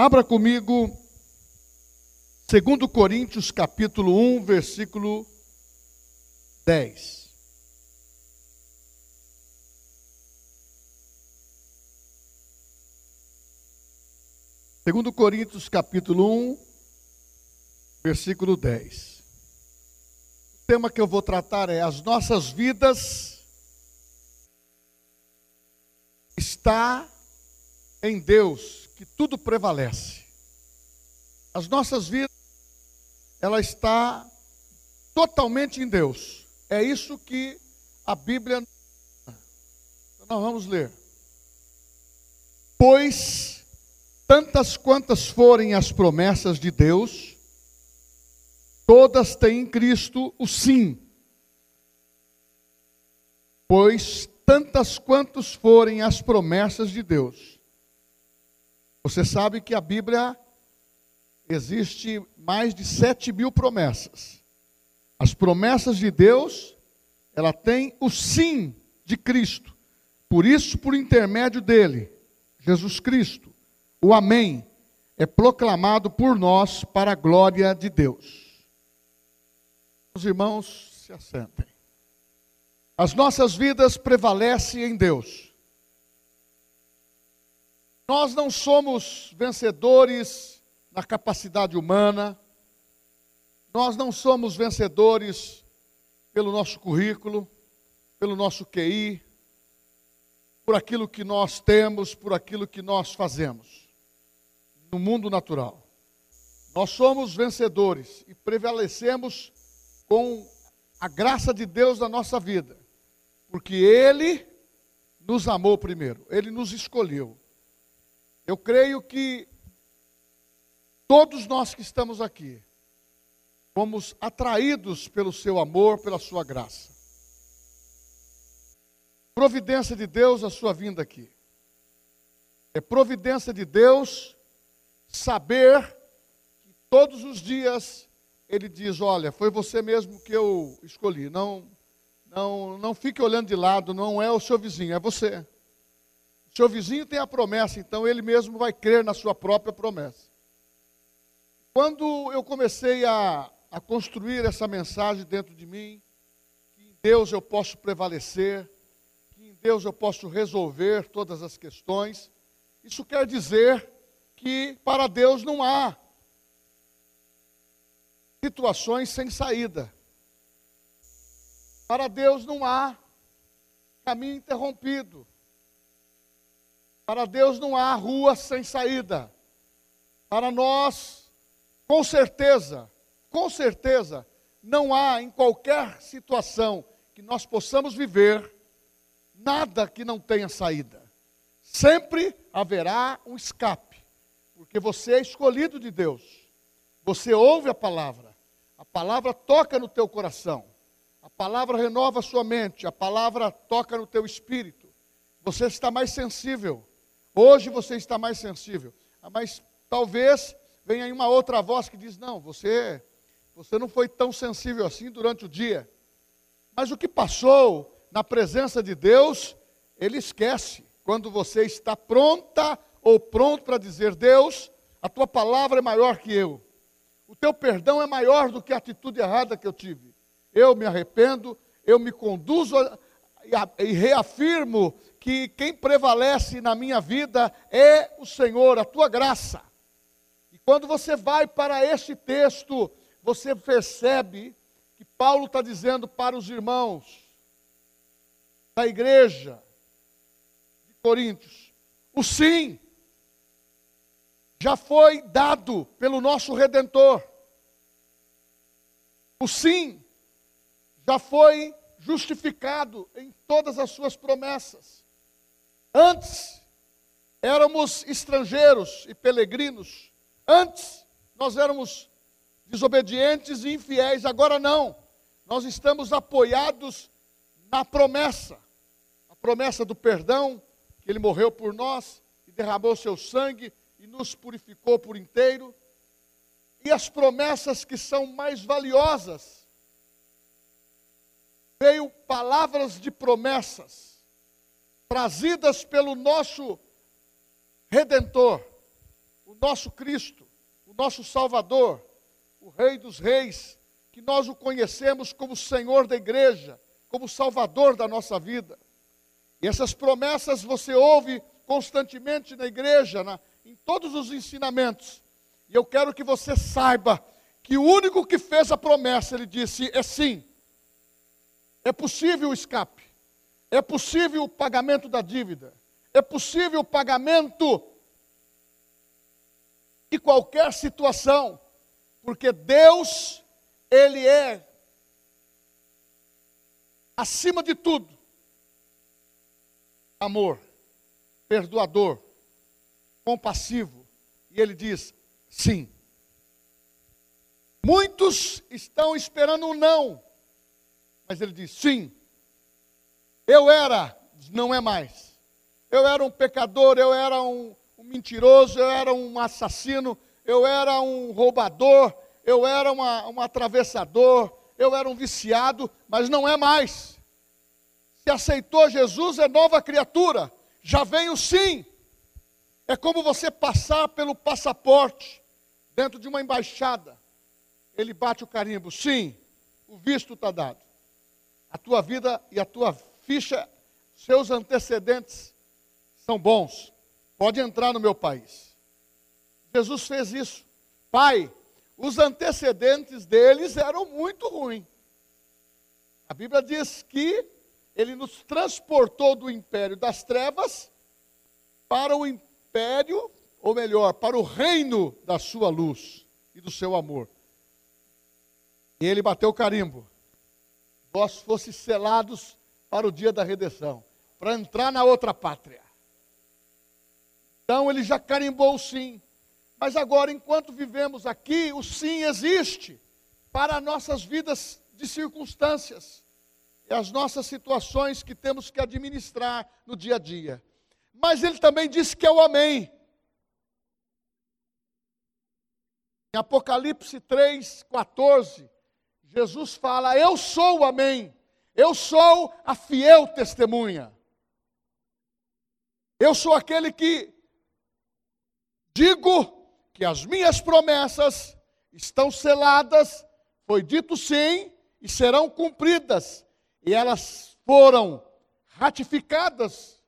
Abra comigo 2 Coríntios capítulo 1, versículo 10. Segundo Coríntios capítulo 1, versículo 10. O tema que eu vou tratar é as nossas vidas está em Deus que tudo prevalece. As nossas vidas, ela está totalmente em Deus. É isso que a Bíblia. Nós vamos ler. Pois, tantas quantas forem as promessas de Deus, todas têm em Cristo o sim. Pois, tantas quantas forem as promessas de Deus, você sabe que a Bíblia existe mais de sete mil promessas. As promessas de Deus, ela tem o sim de Cristo. Por isso, por intermédio dele, Jesus Cristo, o Amém, é proclamado por nós para a glória de Deus. Os irmãos se assentem. As nossas vidas prevalecem em Deus. Nós não somos vencedores na capacidade humana, nós não somos vencedores pelo nosso currículo, pelo nosso QI, por aquilo que nós temos, por aquilo que nós fazemos no mundo natural. Nós somos vencedores e prevalecemos com a graça de Deus na nossa vida, porque Ele nos amou primeiro, Ele nos escolheu. Eu creio que todos nós que estamos aqui fomos atraídos pelo seu amor, pela sua graça. Providência de Deus a sua vinda aqui. É providência de Deus saber que todos os dias ele diz: "Olha, foi você mesmo que eu escolhi. Não não não fique olhando de lado, não é o seu vizinho, é você." Seu vizinho tem a promessa, então ele mesmo vai crer na sua própria promessa. Quando eu comecei a, a construir essa mensagem dentro de mim, que em Deus eu posso prevalecer, que em Deus eu posso resolver todas as questões, isso quer dizer que para Deus não há situações sem saída. Para Deus não há caminho interrompido. Para Deus não há rua sem saída. Para nós, com certeza, com certeza, não há em qualquer situação que nós possamos viver nada que não tenha saída. Sempre haverá um escape, porque você é escolhido de Deus. Você ouve a palavra, a palavra toca no teu coração, a palavra renova a sua mente, a palavra toca no teu espírito. Você está mais sensível Hoje você está mais sensível, mas talvez venha aí uma outra voz que diz: "Não, você você não foi tão sensível assim durante o dia". Mas o que passou na presença de Deus, ele esquece. Quando você está pronta ou pronto para dizer: "Deus, a tua palavra é maior que eu. O teu perdão é maior do que a atitude errada que eu tive. Eu me arrependo, eu me conduzo e reafirmo que quem prevalece na minha vida é o Senhor, a tua graça. E quando você vai para este texto, você percebe que Paulo está dizendo para os irmãos da igreja de Coríntios: o sim já foi dado pelo nosso redentor. O sim já foi justificado em todas as suas promessas. Antes éramos estrangeiros e peregrinos. Antes nós éramos desobedientes e infiéis. Agora não. Nós estamos apoiados na promessa. A promessa do perdão, que ele morreu por nós e derramou seu sangue e nos purificou por inteiro. E as promessas que são mais valiosas. Veio palavras de promessas trazidas pelo nosso Redentor, o nosso Cristo, o nosso Salvador, o Rei dos Reis, que nós o conhecemos como Senhor da igreja, como Salvador da nossa vida. E essas promessas você ouve constantemente na igreja, na, em todos os ensinamentos. E eu quero que você saiba que o único que fez a promessa, ele disse, é sim. É possível o escape. É possível o pagamento da dívida. É possível o pagamento de qualquer situação. Porque Deus, Ele é, acima de tudo, amor, perdoador, compassivo. E Ele diz: sim. Muitos estão esperando um não, mas Ele diz: sim. Eu era, não é mais. Eu era um pecador, eu era um, um mentiroso, eu era um assassino, eu era um roubador, eu era uma, um atravessador, eu era um viciado, mas não é mais. Se aceitou Jesus, é nova criatura. Já vem o sim. É como você passar pelo passaporte dentro de uma embaixada. Ele bate o carimbo, sim, o visto está dado. A tua vida e a tua ficha, seus antecedentes são bons. Pode entrar no meu país. Jesus fez isso. Pai, os antecedentes deles eram muito ruins. A Bíblia diz que ele nos transportou do império das trevas para o império, ou melhor, para o reino da sua luz e do seu amor. E ele bateu o carimbo. Nós fosse selados para o dia da redenção, para entrar na outra pátria. Então ele já carimbou o sim. Mas agora, enquanto vivemos aqui, o sim existe para nossas vidas de circunstâncias e as nossas situações que temos que administrar no dia a dia. Mas ele também disse que é o amém. Em Apocalipse 3, 14, Jesus fala: Eu sou o amém, eu sou a fiel testemunha. Eu sou aquele que digo que as minhas promessas estão seladas, foi dito sim, e serão cumpridas. E elas foram ratificadas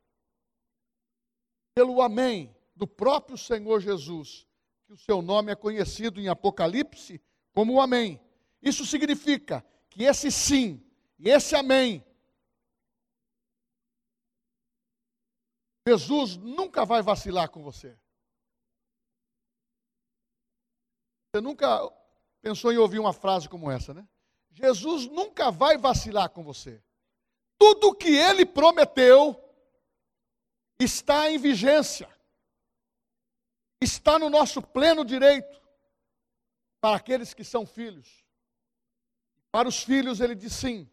pelo Amém do próprio Senhor Jesus, que o seu nome é conhecido em Apocalipse como o Amém. Isso significa que esse sim e esse Amém Jesus nunca vai vacilar com você. Você nunca pensou em ouvir uma frase como essa, né? Jesus nunca vai vacilar com você. Tudo o que ele prometeu está em vigência. Está no nosso pleno direito para aqueles que são filhos. Para os filhos ele diz sim.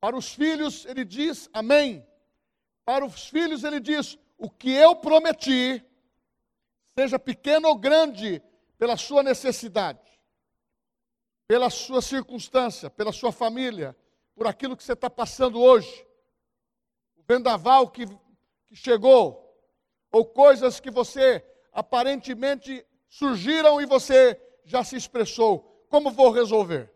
Para os filhos ele diz amém. Para os filhos ele diz: o que eu prometi, seja pequeno ou grande, pela sua necessidade, pela sua circunstância, pela sua família, por aquilo que você está passando hoje, o vendaval que, que chegou, ou coisas que você aparentemente surgiram e você já se expressou. Como vou resolver?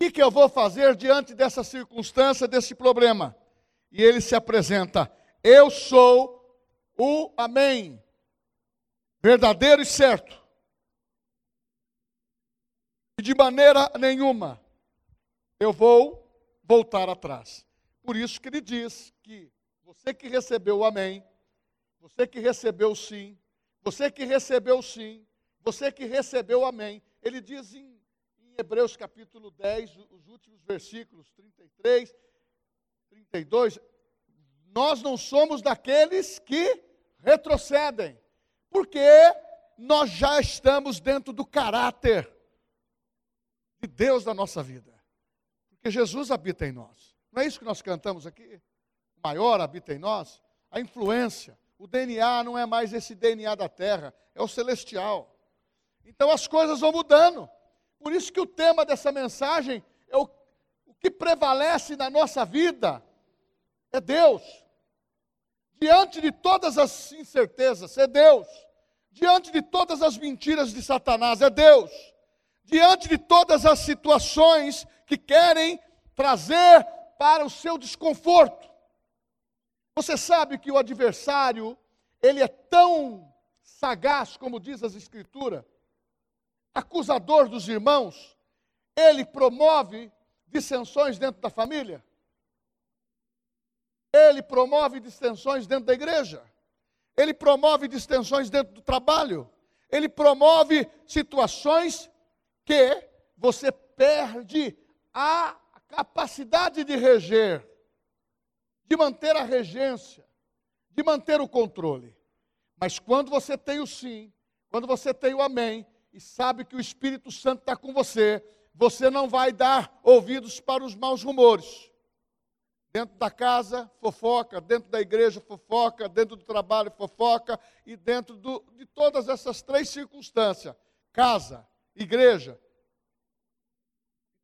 O que, que eu vou fazer diante dessa circunstância, desse problema? E ele se apresenta: Eu sou o Amém verdadeiro e certo. E de maneira nenhuma eu vou voltar atrás. Por isso que ele diz que você que recebeu o amém, você que recebeu o sim, você que recebeu o sim, você que recebeu o amém, ele diz em Hebreus capítulo 10, os últimos versículos 33, 32, nós não somos daqueles que retrocedem porque nós já estamos dentro do caráter de Deus na nossa vida. Porque Jesus habita em nós. Não é isso que nós cantamos aqui? O maior habita em nós. A influência, o DNA não é mais esse DNA da terra, é o celestial. Então as coisas vão mudando. Por isso que o tema dessa mensagem é o, o que prevalece na nossa vida é Deus. Diante de todas as incertezas, é Deus. diante de todas as mentiras de Satanás, é Deus. Diante de todas as situações que querem trazer para o seu desconforto. Você sabe que o adversário, ele é tão sagaz, como diz as Escrituras, acusador dos irmãos, ele promove dissensões dentro da família, ele promove distensões dentro da igreja, ele promove distensões dentro do trabalho, ele promove situações que você perde a capacidade de reger, de manter a regência, de manter o controle. Mas quando você tem o sim, quando você tem o amém, e sabe que o Espírito Santo está com você, você não vai dar ouvidos para os maus rumores. Dentro da casa, fofoca, dentro da igreja, fofoca, dentro do trabalho, fofoca, e dentro do, de todas essas três circunstâncias: casa, igreja,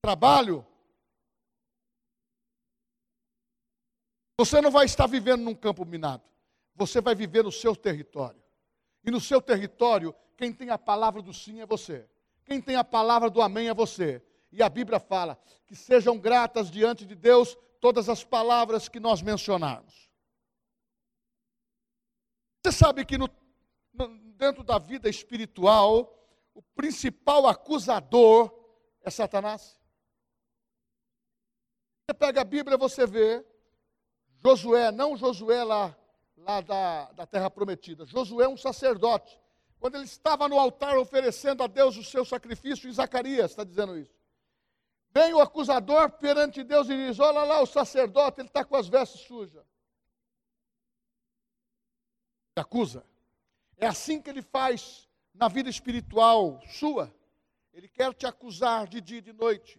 trabalho. Você não vai estar vivendo num campo minado, você vai viver no seu território. E no seu território, quem tem a palavra do sim é você. Quem tem a palavra do amém é você. E a Bíblia fala que sejam gratas diante de Deus todas as palavras que nós mencionarmos. Você sabe que no, no, dentro da vida espiritual, o principal acusador é Satanás? Você pega a Bíblia, você vê Josué, não Josué lá, lá da, da terra prometida. Josué é um sacerdote. Quando ele estava no altar oferecendo a Deus o seu sacrifício, e Zacarias está dizendo isso. Vem o acusador perante Deus e diz: Olha lá, o sacerdote, ele está com as vestes sujas. Ele acusa. É assim que ele faz na vida espiritual sua. Ele quer te acusar de dia e de noite.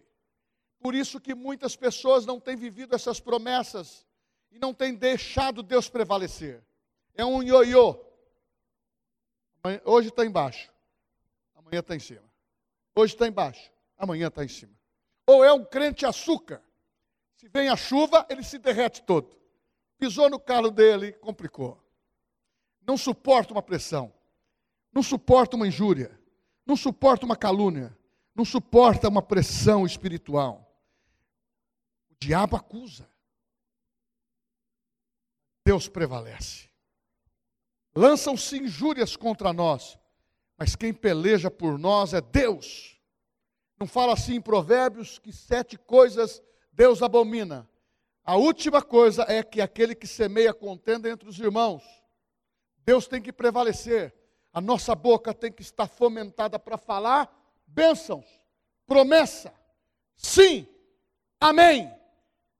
Por isso que muitas pessoas não têm vivido essas promessas e não têm deixado Deus prevalecer. É um ioiô. Hoje está embaixo, amanhã está em cima. Hoje está embaixo, amanhã está em cima ou é um crente açúcar. Se vem a chuva, ele se derrete todo. Pisou no calo dele, complicou. Não suporta uma pressão. Não suporta uma injúria. Não suporta uma calúnia. Não suporta uma pressão espiritual. O diabo acusa. Deus prevalece. Lançam-se injúrias contra nós, mas quem peleja por nós é Deus. Não fala assim em Provérbios que sete coisas Deus abomina. A última coisa é que aquele que semeia contenda entre os irmãos. Deus tem que prevalecer. A nossa boca tem que estar fomentada para falar bênçãos, promessa. Sim, amém.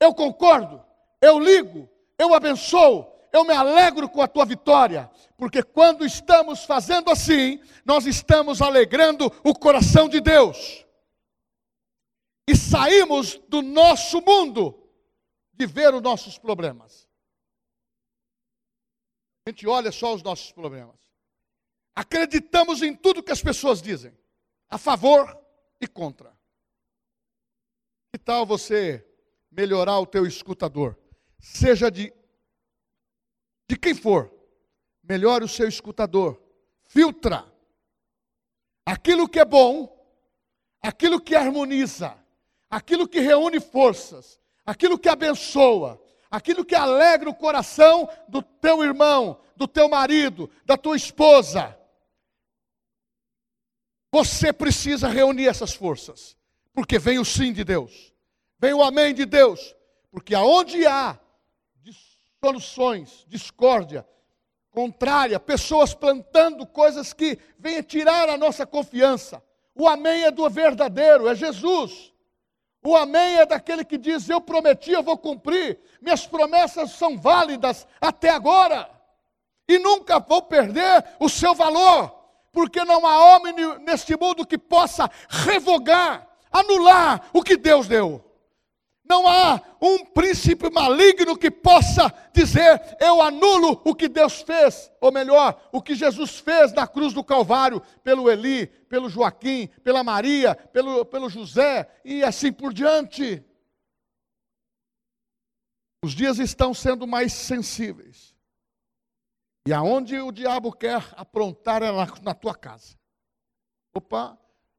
Eu concordo, eu ligo, eu abençoo, eu me alegro com a tua vitória, porque quando estamos fazendo assim, nós estamos alegrando o coração de Deus e saímos do nosso mundo de ver os nossos problemas. A gente olha só os nossos problemas. Acreditamos em tudo que as pessoas dizem, a favor e contra. Que tal você melhorar o teu escutador? Seja de de quem for, melhore o seu escutador. Filtra aquilo que é bom, aquilo que harmoniza, aquilo que reúne forças, aquilo que abençoa, aquilo que alegra o coração do teu irmão, do teu marido, da tua esposa. Você precisa reunir essas forças, porque vem o sim de Deus, vem o amém de Deus, porque aonde há dissoluções, discórdia, contrária, pessoas plantando coisas que venham tirar a nossa confiança. O amém é do verdadeiro, é Jesus. O amém é daquele que diz: Eu prometi, eu vou cumprir. Minhas promessas são válidas até agora. E nunca vou perder o seu valor. Porque não há homem neste mundo que possa revogar, anular o que Deus deu. Não há um príncipe maligno que possa dizer: Eu anulo o que Deus fez, ou melhor, o que Jesus fez na cruz do Calvário, pelo Eli, pelo Joaquim, pela Maria, pelo, pelo José e assim por diante. Os dias estão sendo mais sensíveis. E aonde o diabo quer aprontar é na, na tua casa. Opa,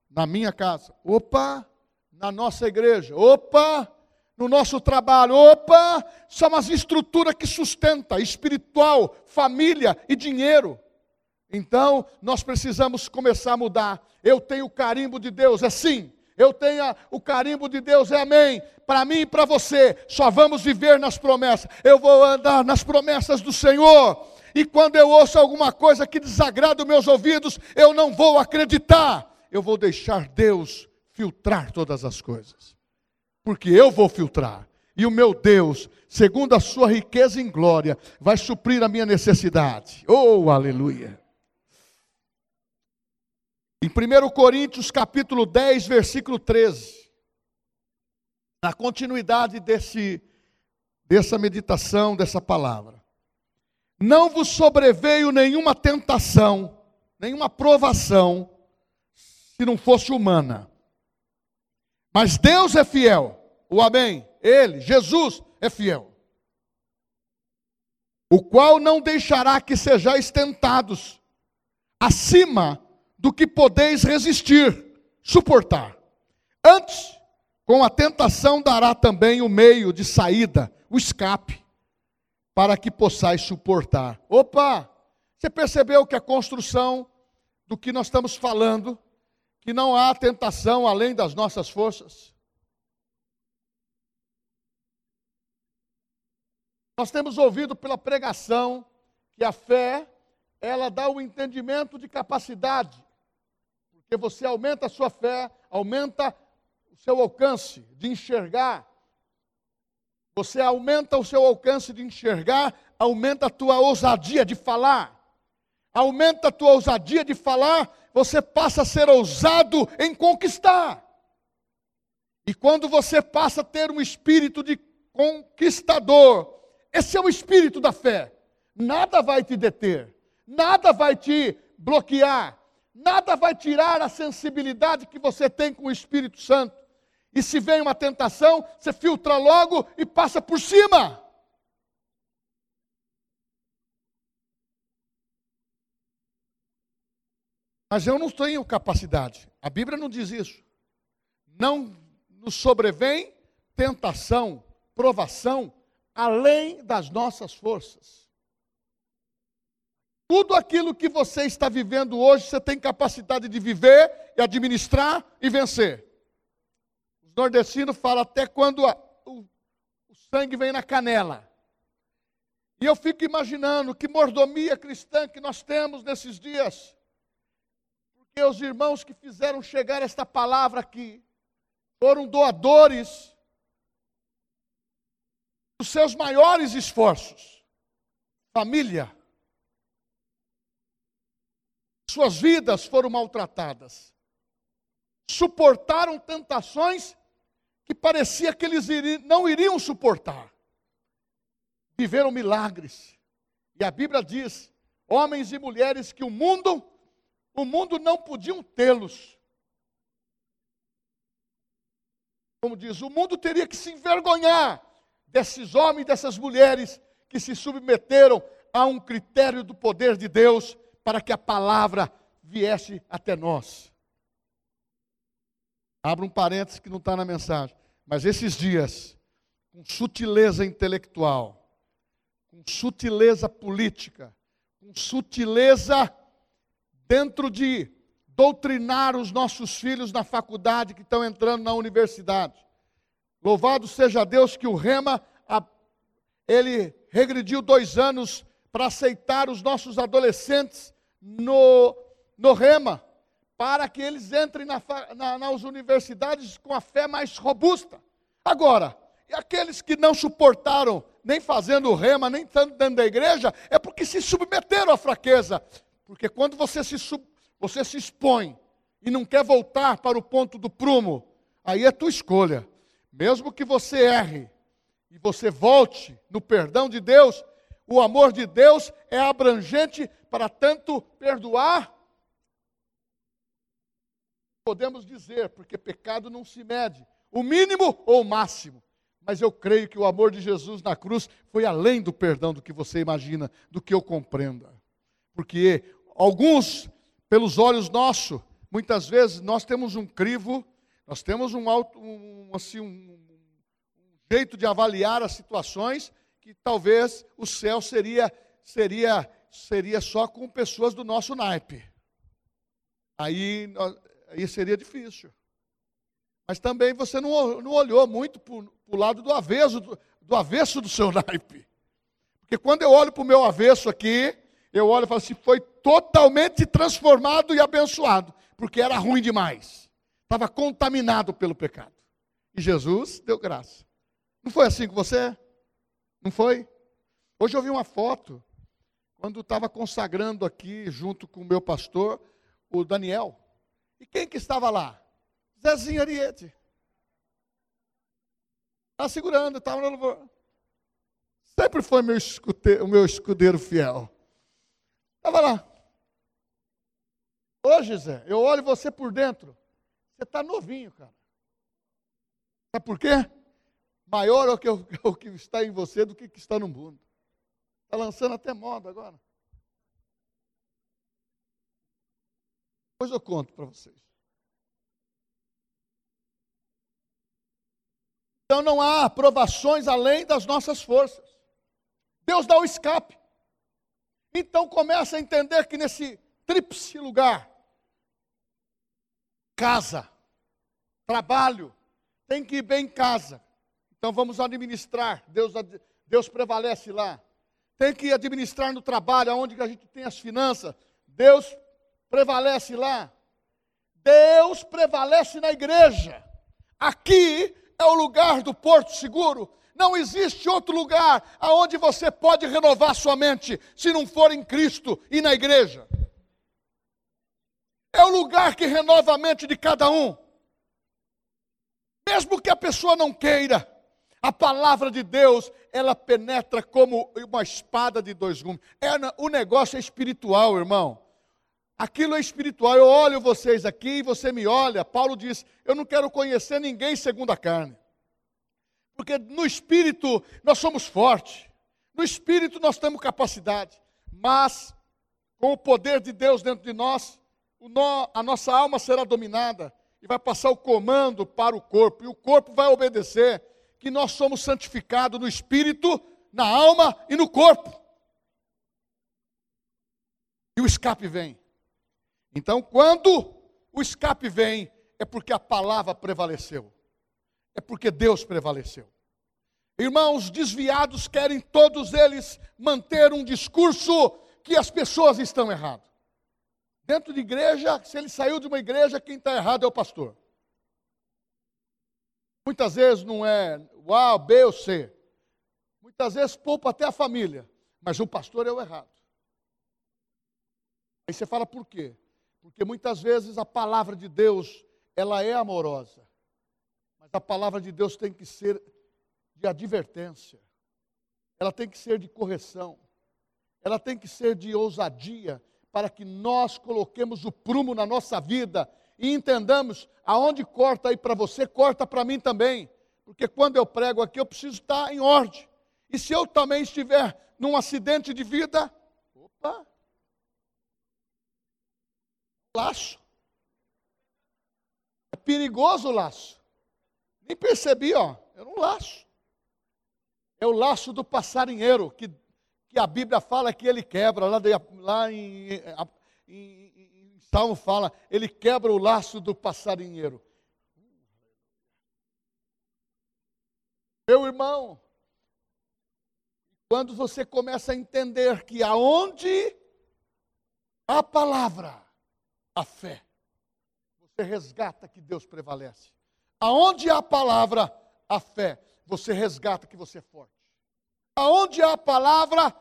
na minha casa. Opa, na nossa igreja. Opa, no nosso trabalho. Opa, são as estruturas que sustenta espiritual, família e dinheiro. Então, nós precisamos começar a mudar. Eu tenho o carimbo de Deus, é sim. Eu tenho o carimbo de Deus, é amém. Para mim e para você, só vamos viver nas promessas. Eu vou andar nas promessas do Senhor. E quando eu ouço alguma coisa que desagrada os meus ouvidos, eu não vou acreditar. Eu vou deixar Deus filtrar todas as coisas. Porque eu vou filtrar. E o meu Deus, segundo a sua riqueza em glória, vai suprir a minha necessidade. Oh, aleluia. Em 1 Coríntios capítulo 10, versículo 13, na continuidade desse, dessa meditação, dessa palavra. Não vos sobreveio nenhuma tentação, nenhuma provação, se não fosse humana. Mas Deus é fiel, o Amém, Ele, Jesus, é fiel. O qual não deixará que sejais tentados acima do que podeis resistir, suportar. Antes, com a tentação dará também o meio de saída, o escape, para que possais suportar. Opa! Você percebeu que a construção do que nós estamos falando, que não há tentação além das nossas forças? Nós temos ouvido pela pregação que a fé, ela dá o entendimento de capacidade porque você aumenta a sua fé, aumenta o seu alcance de enxergar. Você aumenta o seu alcance de enxergar, aumenta a tua ousadia de falar. Aumenta a tua ousadia de falar, você passa a ser ousado em conquistar. E quando você passa a ter um espírito de conquistador, esse é o espírito da fé. Nada vai te deter, nada vai te bloquear, Nada vai tirar a sensibilidade que você tem com o Espírito Santo. E se vem uma tentação, você filtra logo e passa por cima. Mas eu não tenho capacidade. A Bíblia não diz isso. Não nos sobrevém tentação, provação, além das nossas forças. Tudo aquilo que você está vivendo hoje, você tem capacidade de viver e administrar e vencer. Os nordestinos falam até quando a, o, o sangue vem na canela. E eu fico imaginando que mordomia cristã que nós temos nesses dias. Porque os irmãos que fizeram chegar esta palavra aqui foram doadores dos seus maiores esforços. Família, suas vidas foram maltratadas. Suportaram tentações que parecia que eles não iriam suportar. Viveram milagres. E a Bíblia diz: homens e mulheres que o mundo, o mundo não podiam tê-los. Como diz, o mundo teria que se envergonhar desses homens e dessas mulheres que se submeteram a um critério do poder de Deus para que a palavra viesse até nós. Abra um parênteses que não está na mensagem. Mas esses dias, com sutileza intelectual, com sutileza política, com sutileza dentro de doutrinar os nossos filhos na faculdade que estão entrando na universidade. Louvado seja Deus que o Rema, ele regrediu dois anos para aceitar os nossos adolescentes no, no rema, para que eles entrem na, na, nas universidades com a fé mais robusta. Agora, aqueles que não suportaram, nem fazendo o rema, nem estando dentro da igreja, é porque se submeteram à fraqueza. Porque quando você se, sub, você se expõe e não quer voltar para o ponto do prumo, aí é tua escolha. Mesmo que você erre e você volte no perdão de Deus, o amor de Deus é abrangente para tanto perdoar. Podemos dizer, porque pecado não se mede, o mínimo ou o máximo. Mas eu creio que o amor de Jesus na cruz foi além do perdão do que você imagina, do que eu compreenda. Porque alguns, pelos olhos nossos, muitas vezes nós temos um crivo, nós temos um, alto, um, assim, um, um jeito de avaliar as situações que talvez o céu seria seria seria só com pessoas do nosso naipe. Aí, aí seria difícil. Mas também você não, não olhou muito para o lado do avesso, do, do avesso do seu naipe. Porque quando eu olho para o meu avesso aqui, eu olho e falo assim, foi totalmente transformado e abençoado, porque era ruim demais. Estava contaminado pelo pecado. E Jesus deu graça. Não foi assim com você? Não foi? Hoje eu vi uma foto, quando estava consagrando aqui, junto com o meu pastor, o Daniel. E quem que estava lá? Zezinho Ariete. Estava segurando, estava no louvor. Sempre foi meu o meu escudeiro fiel. Estava lá. Hoje, Zé, eu olho você por dentro. Você está novinho, cara. Sabe por quê? Maior é o que, o que está em você do que o que está no mundo. Está lançando até moda agora. Depois eu conto para vocês. Então não há aprovações além das nossas forças. Deus dá o escape. Então começa a entender que nesse tríplice lugar, casa, trabalho, tem que ir bem em casa. Então vamos administrar. Deus, Deus prevalece lá. Tem que administrar no trabalho, onde a gente tem as finanças. Deus prevalece lá. Deus prevalece na igreja. Aqui é o lugar do porto seguro. Não existe outro lugar aonde você pode renovar sua mente se não for em Cristo e na igreja. É o lugar que renova a mente de cada um. Mesmo que a pessoa não queira, a palavra de Deus, ela penetra como uma espada de dois gumes. É, o negócio é espiritual, irmão. Aquilo é espiritual. Eu olho vocês aqui, você me olha. Paulo diz: Eu não quero conhecer ninguém segundo a carne. Porque no espírito nós somos fortes. No espírito nós temos capacidade. Mas, com o poder de Deus dentro de nós, a nossa alma será dominada e vai passar o comando para o corpo. E o corpo vai obedecer. Que nós somos santificados no espírito, na alma e no corpo. E o escape vem. Então, quando o escape vem, é porque a palavra prevaleceu. É porque Deus prevaleceu. Irmãos, desviados querem todos eles manter um discurso que as pessoas estão erradas. Dentro de igreja, se ele saiu de uma igreja, quem está errado é o pastor. Muitas vezes não é o A, B ou C. Muitas vezes poupa até a família. Mas o pastor é o errado. Aí você fala por quê? Porque muitas vezes a palavra de Deus, ela é amorosa. Mas a palavra de Deus tem que ser de advertência. Ela tem que ser de correção. Ela tem que ser de ousadia para que nós coloquemos o prumo na nossa vida e entendamos aonde corta aí para você, corta para mim também. Porque quando eu prego aqui, eu preciso estar em ordem. E se eu também estiver num acidente de vida, opa, laço. É perigoso o laço. Nem percebi, ó. Era um laço. É o laço do passarinheiro, que, a Bíblia fala que ele quebra. Lá, de, lá em, em, em Salmo fala, ele quebra o laço do passarinheiro. Meu irmão, quando você começa a entender que aonde a palavra a fé. Você resgata que Deus prevalece. Aonde a palavra, a fé, você resgata que você é forte. Aonde a palavra,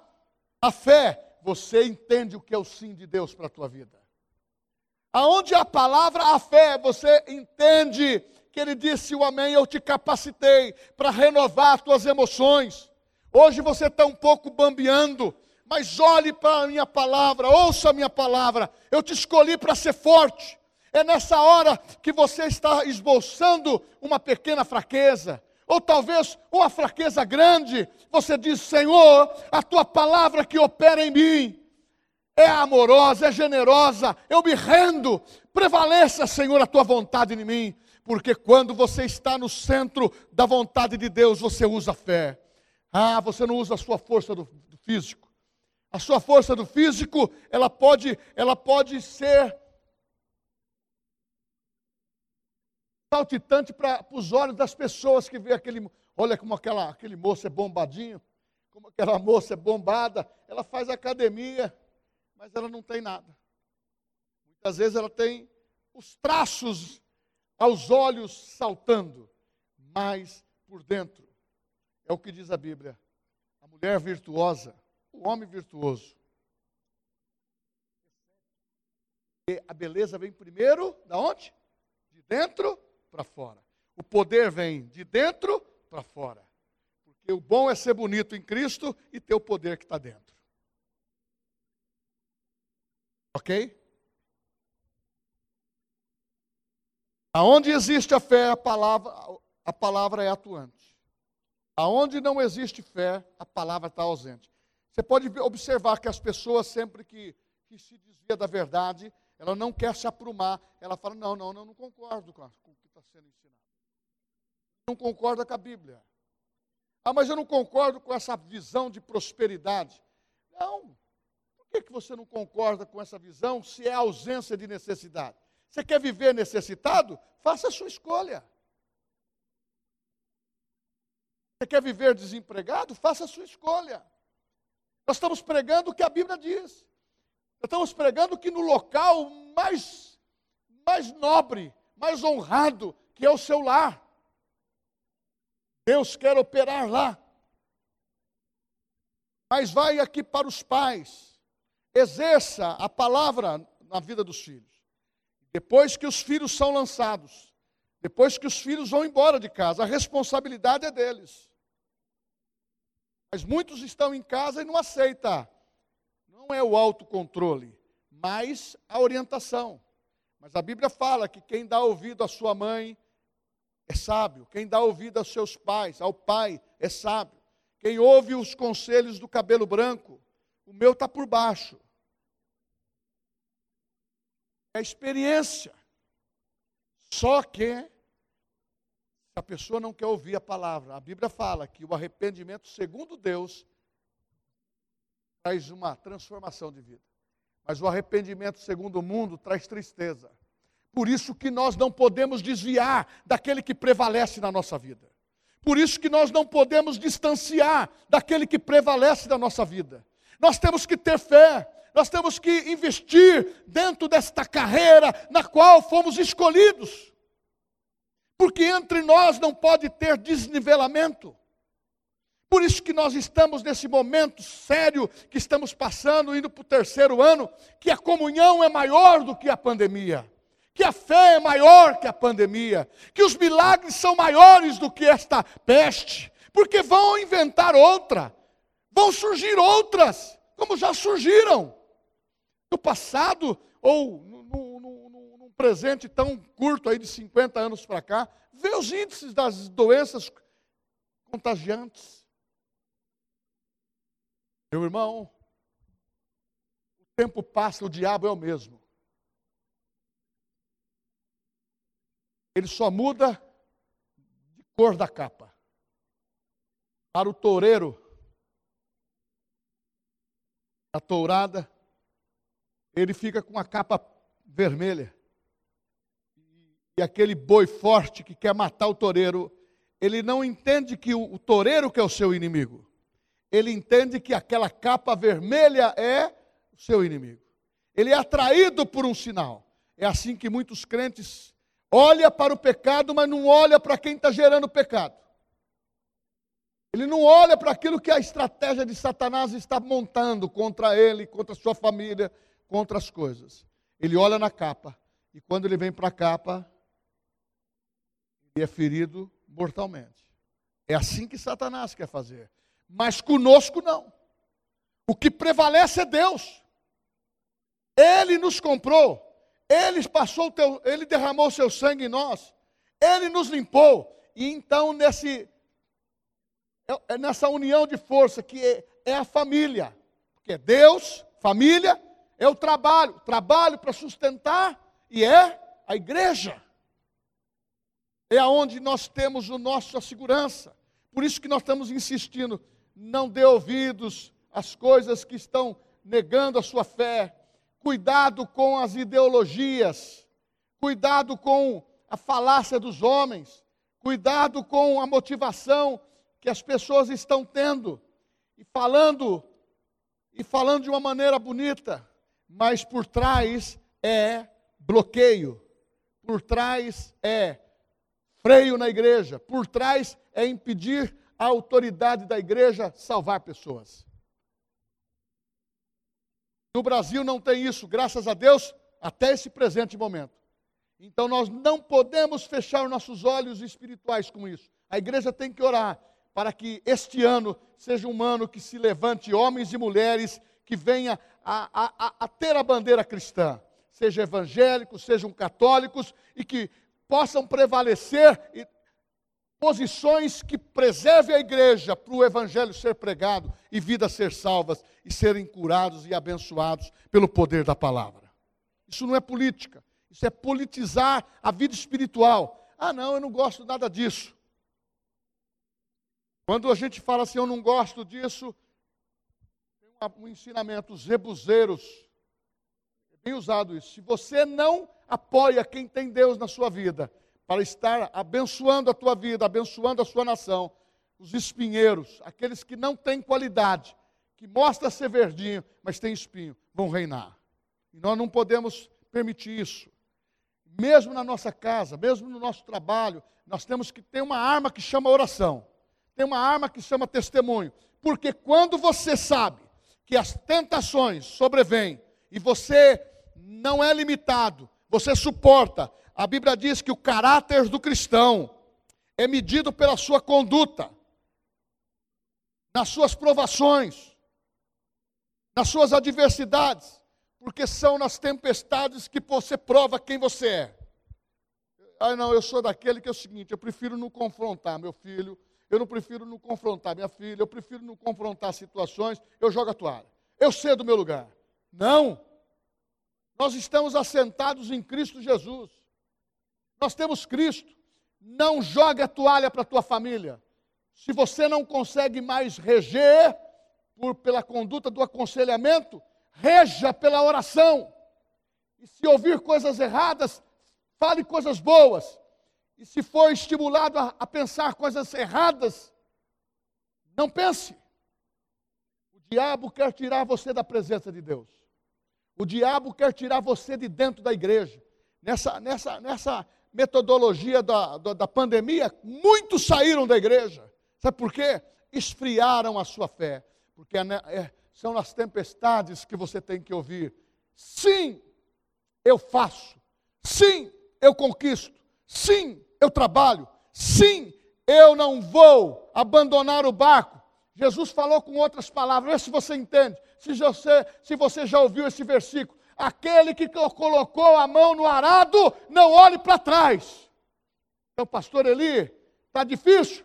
a fé, você entende o que é o sim de Deus para a tua vida. Aonde a palavra, a fé, você entende que ele disse o amém, eu te capacitei para renovar as tuas emoções. Hoje você está um pouco bambeando, mas olhe para a minha palavra, ouça a minha palavra. Eu te escolhi para ser forte. É nessa hora que você está esboçando uma pequena fraqueza, ou talvez uma fraqueza grande. Você diz: Senhor, a tua palavra que opera em mim, é amorosa, é generosa. Eu me rendo. Prevaleça, Senhor, a tua vontade em mim. Porque quando você está no centro da vontade de Deus, você usa a fé. Ah, você não usa a sua força do, do físico. A sua força do físico, ela pode, ela pode ser saltitante para os olhos das pessoas que vê aquele, olha como aquela, aquele moço é bombadinho, como aquela moça é bombada, ela faz academia, mas ela não tem nada. Muitas vezes ela tem os traços aos olhos saltando, mas por dentro. É o que diz a Bíblia. A mulher virtuosa, o homem virtuoso. E a beleza vem primeiro da onde? De dentro para fora. O poder vem de dentro para fora. Porque o bom é ser bonito em Cristo e ter o poder que está dentro. Ok? Aonde existe a fé, a palavra, a palavra é atuante. Aonde não existe fé, a palavra está ausente. Você pode observar que as pessoas, sempre que, que se desvia da verdade, ela não quer se aprumar. Ela fala: não, não, não, não concordo com, o que está sendo ensinado. Não concorda com a Bíblia. Ah, mas eu não concordo com essa visão de prosperidade. Não. Por que, que você não concorda com essa visão se é ausência de necessidade? Você quer viver necessitado? Faça a sua escolha. Você quer viver desempregado? Faça a sua escolha. Nós estamos pregando o que a Bíblia diz. Nós estamos pregando que no local mais, mais nobre, mais honrado, que é o seu lar. Deus quer operar lá. Mas vai aqui para os pais. Exerça a palavra na vida dos filhos. Depois que os filhos são lançados, depois que os filhos vão embora de casa, a responsabilidade é deles. Mas muitos estão em casa e não aceitam. Não é o autocontrole, mas a orientação. Mas a Bíblia fala que quem dá ouvido à sua mãe é sábio, quem dá ouvido aos seus pais, ao pai, é sábio. Quem ouve os conselhos do cabelo branco, o meu está por baixo é experiência. Só que, a pessoa não quer ouvir a palavra, a Bíblia fala que o arrependimento, segundo Deus, traz uma transformação de vida. Mas o arrependimento, segundo o mundo, traz tristeza. Por isso que nós não podemos desviar daquele que prevalece na nossa vida. Por isso que nós não podemos distanciar daquele que prevalece na nossa vida. Nós temos que ter fé, nós temos que investir dentro desta carreira na qual fomos escolhidos. Porque entre nós não pode ter desnivelamento. Por isso que nós estamos nesse momento sério que estamos passando, indo para o terceiro ano, que a comunhão é maior do que a pandemia, que a fé é maior que a pandemia, que os milagres são maiores do que esta peste, porque vão inventar outra, vão surgir outras, como já surgiram no passado, ou num presente tão curto aí de 50 anos para cá, vê os índices das doenças contagiantes. Meu irmão, o tempo passa, o diabo é o mesmo. Ele só muda de cor da capa. Para o toureiro, a tourada ele fica com a capa vermelha. E aquele boi forte que quer matar o toureiro, ele não entende que o, o toureiro que é o seu inimigo. Ele entende que aquela capa vermelha é o seu inimigo. Ele é atraído por um sinal. É assim que muitos crentes olham para o pecado, mas não olham para quem está gerando o pecado. Ele não olha para aquilo que a estratégia de Satanás está montando contra ele, contra sua família, contra as coisas. Ele olha na capa e quando ele vem para a capa, ele é ferido mortalmente. É assim que Satanás quer fazer. Mas conosco não. O que prevalece é Deus. Ele nos comprou. Ele passou teu, ele derramou seu sangue em nós. Ele nos limpou. E então nesse é, é nessa união de força que é, é a família, porque é Deus, família é o trabalho, trabalho para sustentar e é a igreja. É aonde nós temos o nosso a segurança. Por isso que nós estamos insistindo, não dê ouvidos às coisas que estão negando a sua fé. Cuidado com as ideologias. Cuidado com a falácia dos homens. Cuidado com a motivação que as pessoas estão tendo e falando e falando de uma maneira bonita, mas por trás é bloqueio. Por trás é freio na igreja, por trás é impedir a autoridade da igreja salvar pessoas. No Brasil não tem isso, graças a Deus, até esse presente momento. Então nós não podemos fechar nossos olhos espirituais com isso. A igreja tem que orar para que este ano seja um ano que se levante homens e mulheres que venha a, a, a ter a bandeira cristã, sejam evangélicos, sejam católicos, e que possam prevalecer posições que preservem a igreja para o evangelho ser pregado e vidas ser salvas e serem curados e abençoados pelo poder da palavra. Isso não é política, isso é politizar a vida espiritual. Ah, não, eu não gosto nada disso. Quando a gente fala assim, eu não gosto disso, tem um ensinamento, os rebuzeiros, é bem usado isso. Se você não apoia quem tem Deus na sua vida, para estar abençoando a tua vida, abençoando a sua nação. Os espinheiros, aqueles que não têm qualidade, que mostra ser verdinho, mas tem espinho, vão reinar. E nós não podemos permitir isso. Mesmo na nossa casa, mesmo no nosso trabalho, nós temos que ter uma arma que chama oração. Tem uma arma que chama testemunho. Porque quando você sabe que as tentações sobrevêm e você não é limitado, você suporta. A Bíblia diz que o caráter do cristão é medido pela sua conduta, nas suas provações, nas suas adversidades, porque são nas tempestades que você prova quem você é. Ah, não, eu sou daquele que é o seguinte: eu prefiro não confrontar meu filho, eu não prefiro não confrontar minha filha, eu prefiro não confrontar situações, eu jogo a toalha. Eu sei do meu lugar. Não. Nós estamos assentados em Cristo Jesus. Nós temos Cristo. Não jogue a toalha para a tua família. Se você não consegue mais reger por, pela conduta do aconselhamento, reja pela oração. E se ouvir coisas erradas, fale coisas boas. E se for estimulado a, a pensar coisas erradas, não pense. O diabo quer tirar você da presença de Deus. O diabo quer tirar você de dentro da igreja. Nessa, nessa, nessa metodologia da, da, da pandemia, muitos saíram da igreja. Sabe por quê? Esfriaram a sua fé. Porque é, é, são nas tempestades que você tem que ouvir. Sim, eu faço. Sim, eu conquisto. Sim, eu trabalho. Sim, eu não vou abandonar o barco. Jesus falou com outras palavras, vê se você entende se você, se você já ouviu esse versículo. Aquele que colocou a mão no arado, não olhe para trás. Então, pastor Eli, está difícil?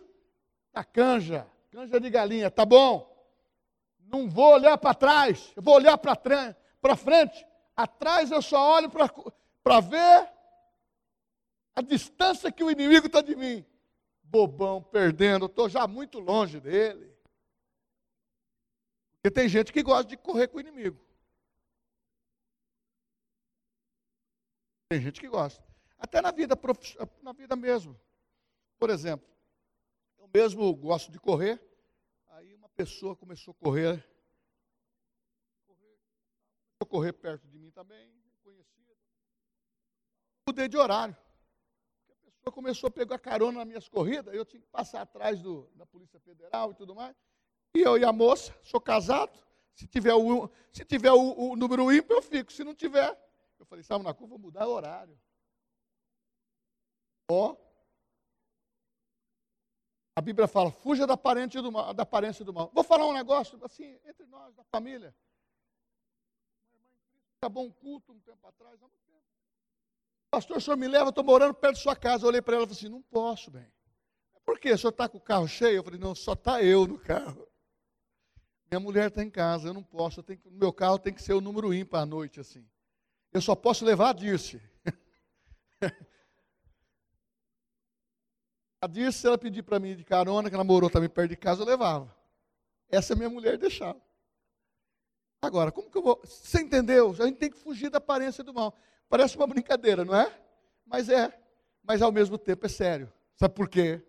Está canja, canja de galinha, tá bom. Não vou olhar para trás, eu vou olhar para frente. Atrás eu só olho para ver a distância que o inimigo está de mim. Bobão, perdendo, estou já muito longe dele. Porque tem gente que gosta de correr com o inimigo. Tem gente que gosta. Até na vida, na vida mesmo. Por exemplo, eu mesmo gosto de correr. Aí uma pessoa começou a correr. Começou a correr perto de mim também, conhecida. Mudei de horário. A pessoa começou a pegar carona nas minhas corridas, eu tinha que passar atrás do, da Polícia Federal e tudo mais. E eu e a moça, sou casado. Se tiver o, se tiver o, o número ímpar, eu fico. Se não tiver, eu falei, sabe na curva, vou mudar o horário. Ó. A Bíblia fala, fuja da, do mal, da aparência do mal. Vou falar um negócio assim, entre nós, da família. Acabou um culto um tempo atrás, há muito tempo. Pastor, o senhor me leva, estou morando perto de sua casa. Eu olhei para ela e falei assim, não posso, bem. Por quê? O senhor está com o carro cheio? Eu falei, não, só está eu no carro. Minha mulher está em casa, eu não posso. Eu tenho, meu carro tem que ser o número ímpar à noite, assim. Eu só posso levar a Dirce. a Dirce, se ela pedir para mim de carona, que ela morou também perto de casa, eu levava. Essa é minha mulher deixava. Agora, como que eu vou. Você entendeu? A gente tem que fugir da aparência do mal. Parece uma brincadeira, não é? Mas é. Mas ao mesmo tempo é sério. Sabe por quê?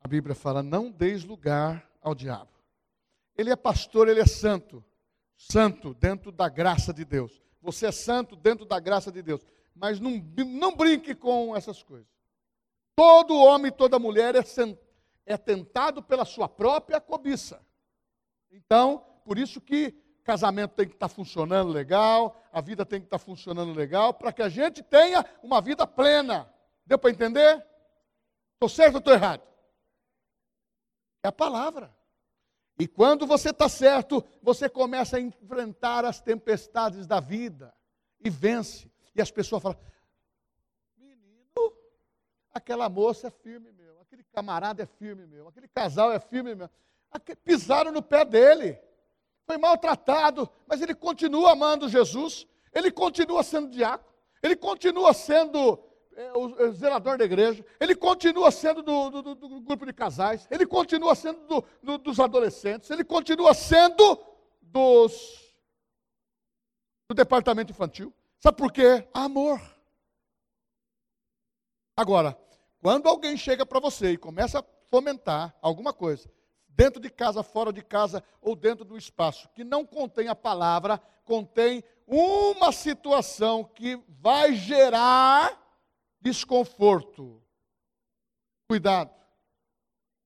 A Bíblia fala: não deis lugar ao diabo. Ele é pastor, ele é santo. Santo dentro da graça de Deus. Você é santo dentro da graça de Deus. Mas não, não brinque com essas coisas. Todo homem e toda mulher é, é tentado pela sua própria cobiça. Então, por isso que casamento tem que estar funcionando legal, a vida tem que estar funcionando legal, para que a gente tenha uma vida plena. Deu para entender? Estou certo ou estou errado? É a palavra. E quando você está certo, você começa a enfrentar as tempestades da vida e vence. E as pessoas falam: menino, aquela moça é firme meu, aquele camarada é firme meu, aquele casal é firme meu. Pisaram no pé dele foi maltratado, mas ele continua amando Jesus, ele continua sendo diácono, ele continua sendo o zelador da igreja, ele continua sendo do, do, do grupo de casais, ele continua sendo do, dos adolescentes, ele continua sendo dos, do departamento infantil. Sabe por quê? Amor. Agora, quando alguém chega para você e começa a fomentar alguma coisa, dentro de casa, fora de casa ou dentro do espaço, que não contém a palavra, contém uma situação que vai gerar desconforto. Cuidado.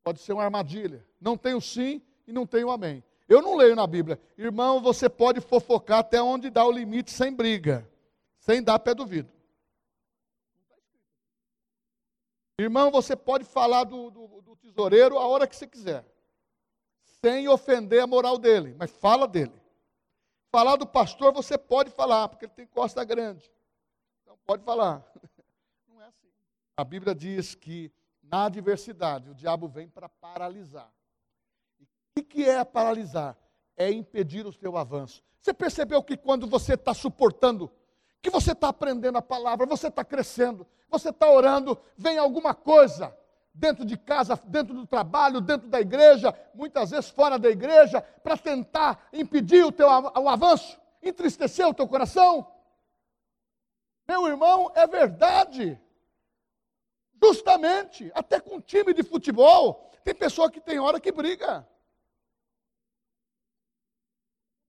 Pode ser uma armadilha. Não tem o sim e não tem o amém. Eu não leio na Bíblia. Irmão, você pode fofocar até onde dá o limite sem briga, sem dar pé do vidro. Irmão, você pode falar do, do, do tesoureiro a hora que você quiser sem ofender a moral dele, mas fala dele. Falar do pastor você pode falar, porque ele tem costa grande. Então pode falar. A Bíblia diz que na adversidade o diabo vem para paralisar. E o que é paralisar? É impedir o seu avanço. Você percebeu que quando você está suportando, que você está aprendendo a palavra, você está crescendo, você está orando, vem alguma coisa dentro de casa, dentro do trabalho, dentro da igreja, muitas vezes fora da igreja, para tentar impedir o teu o avanço, entristecer o teu coração. Meu irmão, é verdade. Justamente, até com time de futebol, tem pessoa que tem hora que briga.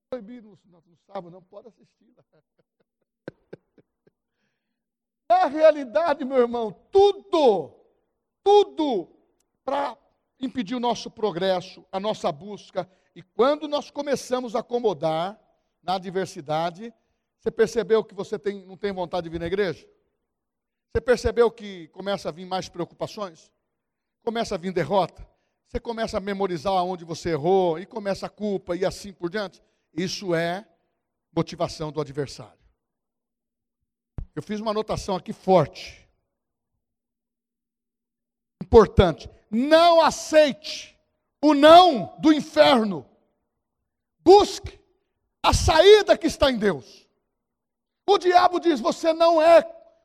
Proibir no, no, sábado, não pode assistir. Na realidade, meu irmão, tudo tudo para impedir o nosso progresso, a nossa busca. E quando nós começamos a acomodar na adversidade, você percebeu que você tem, não tem vontade de vir na igreja? Você percebeu que começa a vir mais preocupações? Começa a vir derrota? Você começa a memorizar onde você errou e começa a culpa e assim por diante? Isso é motivação do adversário. Eu fiz uma anotação aqui forte importante. Não aceite o não do inferno. Busque a saída que está em Deus. O diabo diz: você não é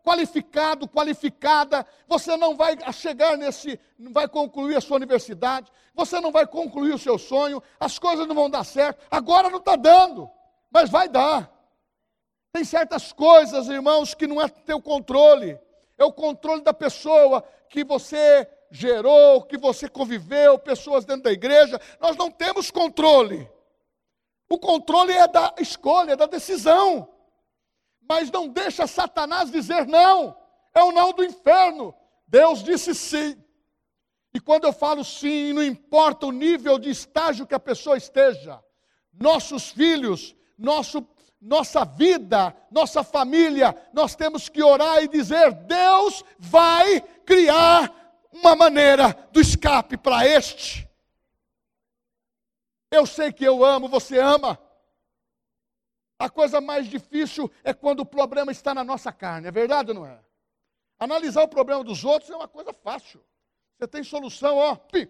qualificado, qualificada, você não vai chegar nesse, não vai concluir a sua universidade, você não vai concluir o seu sonho, as coisas não vão dar certo. Agora não está dando, mas vai dar. Tem certas coisas, irmãos, que não é teu controle, é o controle da pessoa que você gerou, que você conviveu, pessoas dentro da igreja, nós não temos controle. O controle é da escolha, é da decisão. Mas não deixa Satanás dizer não. É o não do inferno. Deus disse sim. E quando eu falo sim, não importa o nível de estágio que a pessoa esteja, nossos filhos, nosso, nossa vida, nossa família, nós temos que orar e dizer: Deus vai criar uma maneira do escape para este. Eu sei que eu amo, você ama. A coisa mais difícil é quando o problema está na nossa carne, é verdade ou não é? Analisar o problema dos outros é uma coisa fácil. Você tem solução, ó, pi.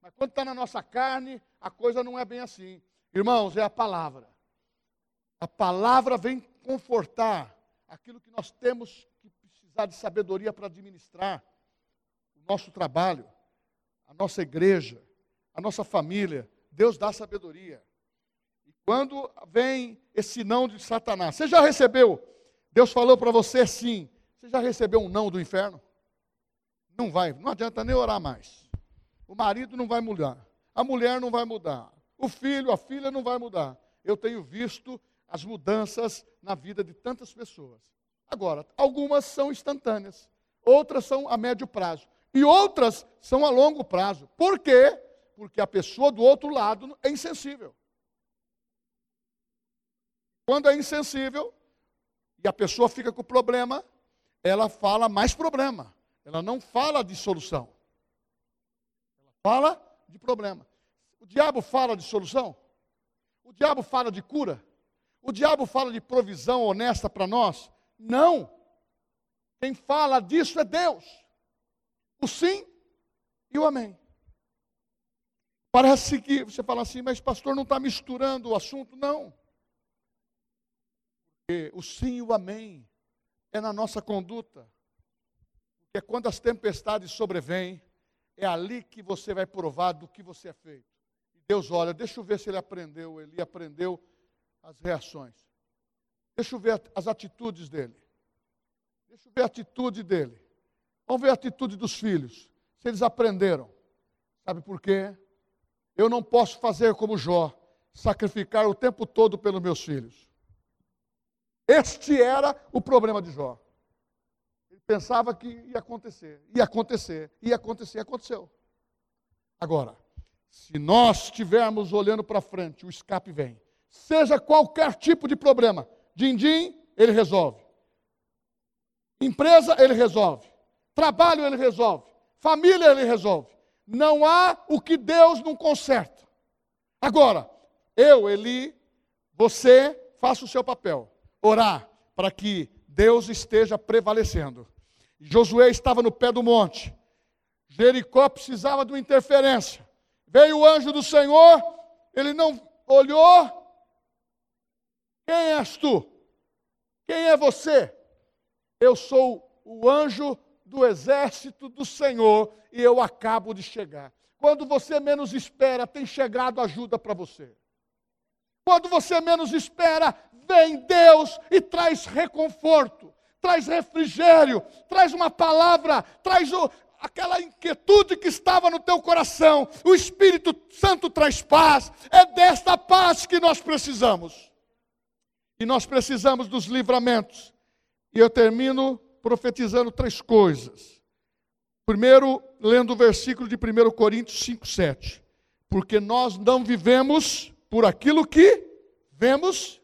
Mas quando está na nossa carne, a coisa não é bem assim. Irmãos, é a palavra. A palavra vem confortar aquilo que nós temos que precisar de sabedoria para administrar o nosso trabalho, a nossa igreja, a nossa família. Deus dá sabedoria. Quando vem esse não de Satanás, você já recebeu? Deus falou para você sim. Você já recebeu um não do inferno? Não vai, não adianta nem orar mais. O marido não vai mudar, a mulher não vai mudar, o filho, a filha não vai mudar. Eu tenho visto as mudanças na vida de tantas pessoas. Agora, algumas são instantâneas, outras são a médio prazo e outras são a longo prazo. Por quê? Porque a pessoa do outro lado é insensível. Quando é insensível e a pessoa fica com problema, ela fala mais problema. Ela não fala de solução. Ela fala de problema. O diabo fala de solução? O diabo fala de cura? O diabo fala de provisão honesta para nós? Não. Quem fala disso é Deus. O sim e o amém. Parece que você fala assim, mas pastor não está misturando o assunto. Não. O sim e o amém é na nossa conduta. Porque quando as tempestades sobrevêm, é ali que você vai provar do que você é feito. E Deus olha, deixa eu ver se ele aprendeu, ele aprendeu as reações. Deixa eu ver as atitudes dele. Deixa eu ver a atitude dele. Vamos ver a atitude dos filhos. Se eles aprenderam. Sabe por quê? Eu não posso fazer como Jó, sacrificar o tempo todo pelos meus filhos. Este era o problema de Jó. Ele pensava que ia acontecer, ia acontecer, ia acontecer, aconteceu. Agora, se nós estivermos olhando para frente, o escape vem. Seja qualquer tipo de problema, din-din, ele resolve. Empresa, ele resolve. Trabalho, ele resolve. Família, ele resolve. Não há o que Deus não conserta. Agora, eu, Eli, você, faça o seu papel orar para que Deus esteja prevalecendo. Josué estava no pé do monte. Jericó precisava de uma interferência. Veio o anjo do Senhor, ele não olhou. Quem és tu? Quem é você? Eu sou o anjo do exército do Senhor e eu acabo de chegar. Quando você menos espera, tem chegado ajuda para você. Quando você menos espera, vem Deus e traz reconforto, traz refrigério, traz uma palavra, traz o, aquela inquietude que estava no teu coração. O Espírito Santo traz paz. É desta paz que nós precisamos. E nós precisamos dos livramentos. E eu termino profetizando três coisas. Primeiro, lendo o versículo de 1 Coríntios 5, 7. Porque nós não vivemos por aquilo que vemos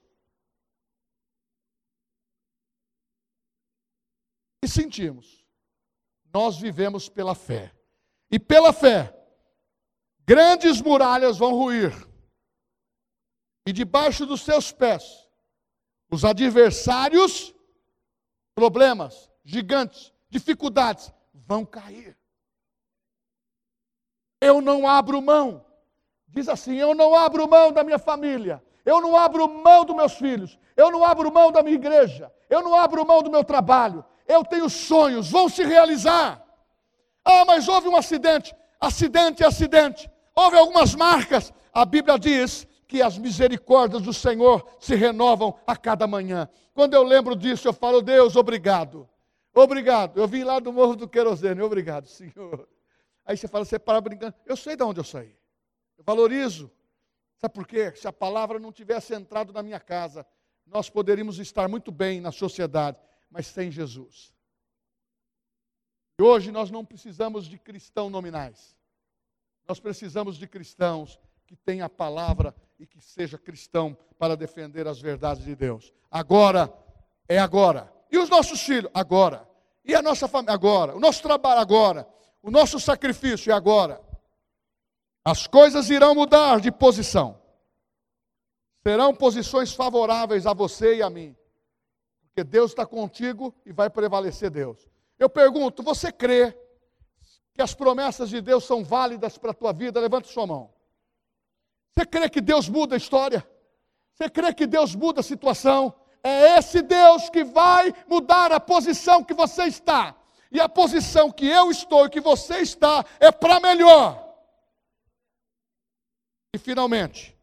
e sentimos. Nós vivemos pela fé. E pela fé, grandes muralhas vão ruir. E debaixo dos seus pés, os adversários, problemas, gigantes, dificuldades, vão cair. Eu não abro mão. Diz assim: eu não abro mão da minha família. Eu não abro mão dos meus filhos. Eu não abro mão da minha igreja. Eu não abro mão do meu trabalho. Eu tenho sonhos, vão se realizar. Ah, mas houve um acidente. Acidente acidente. Houve algumas marcas. A Bíblia diz que as misericórdias do Senhor se renovam a cada manhã. Quando eu lembro disso, eu falo, Deus, obrigado. Obrigado. Eu vim lá do Morro do Querosene. Obrigado, Senhor. Aí você fala, você para brincando. Eu sei de onde eu saí. Eu valorizo. Sabe por quê? Se a palavra não tivesse entrado na minha casa, nós poderíamos estar muito bem na sociedade mas sem Jesus. E hoje nós não precisamos de cristãos nominais. Nós precisamos de cristãos que tenham a palavra e que seja cristão para defender as verdades de Deus. Agora é agora. E os nossos filhos? Agora. E a nossa família? Agora. O nosso trabalho? Agora. O nosso sacrifício? É agora. As coisas irão mudar de posição. Serão posições favoráveis a você e a mim. Porque Deus está contigo e vai prevalecer Deus. Eu pergunto, você crê que as promessas de Deus são válidas para a tua vida? Levante sua mão. Você crê que Deus muda a história? Você crê que Deus muda a situação? É esse Deus que vai mudar a posição que você está. E a posição que eu estou e que você está é para melhor. E finalmente,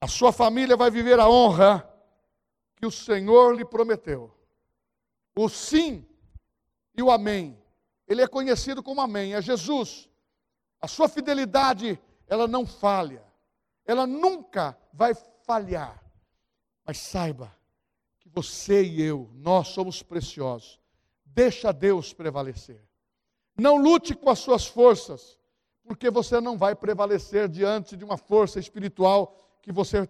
a sua família vai viver a honra que o Senhor lhe prometeu. O sim e o amém. Ele é conhecido como amém, é Jesus. A sua fidelidade, ela não falha. Ela nunca vai falhar. Mas saiba que você e eu, nós somos preciosos. Deixa Deus prevalecer. Não lute com as suas forças, porque você não vai prevalecer diante de uma força espiritual que você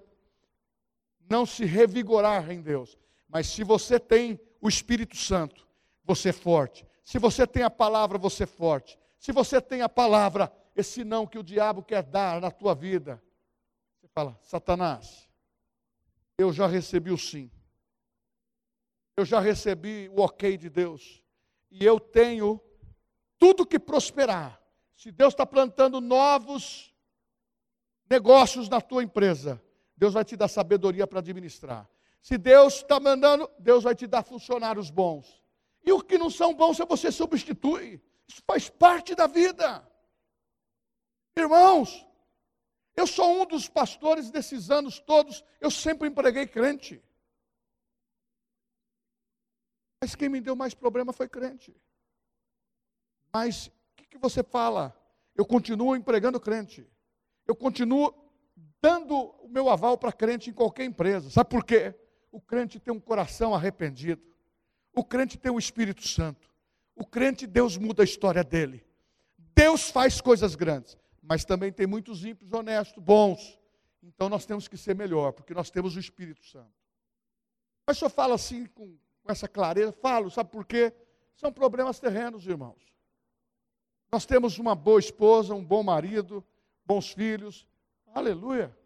não se revigorar em Deus. Mas se você tem o Espírito Santo, você é forte. Se você tem a palavra, você é forte. Se você tem a palavra, esse não que o diabo quer dar na tua vida, você fala: Satanás, eu já recebi o sim. Eu já recebi o ok de Deus. E eu tenho tudo que prosperar. Se Deus está plantando novos negócios na tua empresa, Deus vai te dar sabedoria para administrar. Se Deus está mandando, Deus vai te dar funcionários bons. E os que não são bons, você substitui. Isso faz parte da vida. Irmãos, eu sou um dos pastores desses anos todos, eu sempre empreguei crente. Mas quem me deu mais problema foi crente. Mas o que, que você fala? Eu continuo empregando crente. Eu continuo dando o meu aval para crente em qualquer empresa. Sabe por quê? O crente tem um coração arrependido. O crente tem o Espírito Santo. O crente, Deus muda a história dele. Deus faz coisas grandes mas também tem muitos ímpios honestos, bons. Então nós temos que ser melhor, porque nós temos o Espírito Santo. Mas se eu falo assim com, com essa clareza, falo, sabe por quê? São problemas terrenos, irmãos. Nós temos uma boa esposa, um bom marido, bons filhos. Aleluia.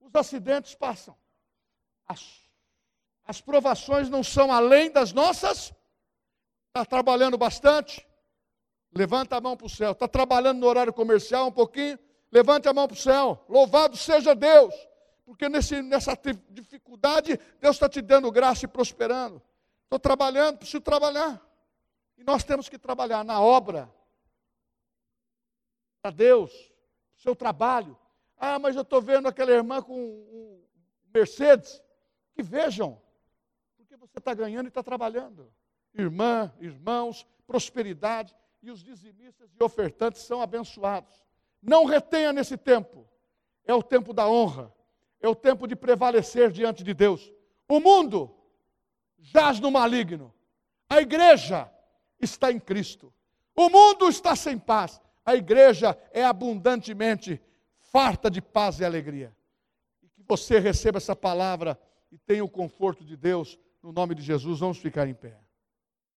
Os acidentes passam. As, as provações não são além das nossas. Está trabalhando bastante? Levanta a mão para o céu. Está trabalhando no horário comercial um pouquinho? Levante a mão para o céu. Louvado seja Deus. Porque nesse, nessa dificuldade, Deus está te dando graça e prosperando. Estou trabalhando, preciso trabalhar. E nós temos que trabalhar na obra. Para Deus. Seu trabalho. Ah, mas eu estou vendo aquela irmã com um Mercedes. Que vejam. Porque você está ganhando e está trabalhando. Irmã, irmãos, prosperidade e os dizimistas e ofertantes são abençoados. Não retenha nesse tempo. É o tempo da honra. É o tempo de prevalecer diante de Deus. O mundo jaz no maligno. A igreja está em Cristo. O mundo está sem paz. A igreja é abundantemente farta de paz e alegria. E que você receba essa palavra e tenha o conforto de Deus. No nome de Jesus, vamos ficar em pé.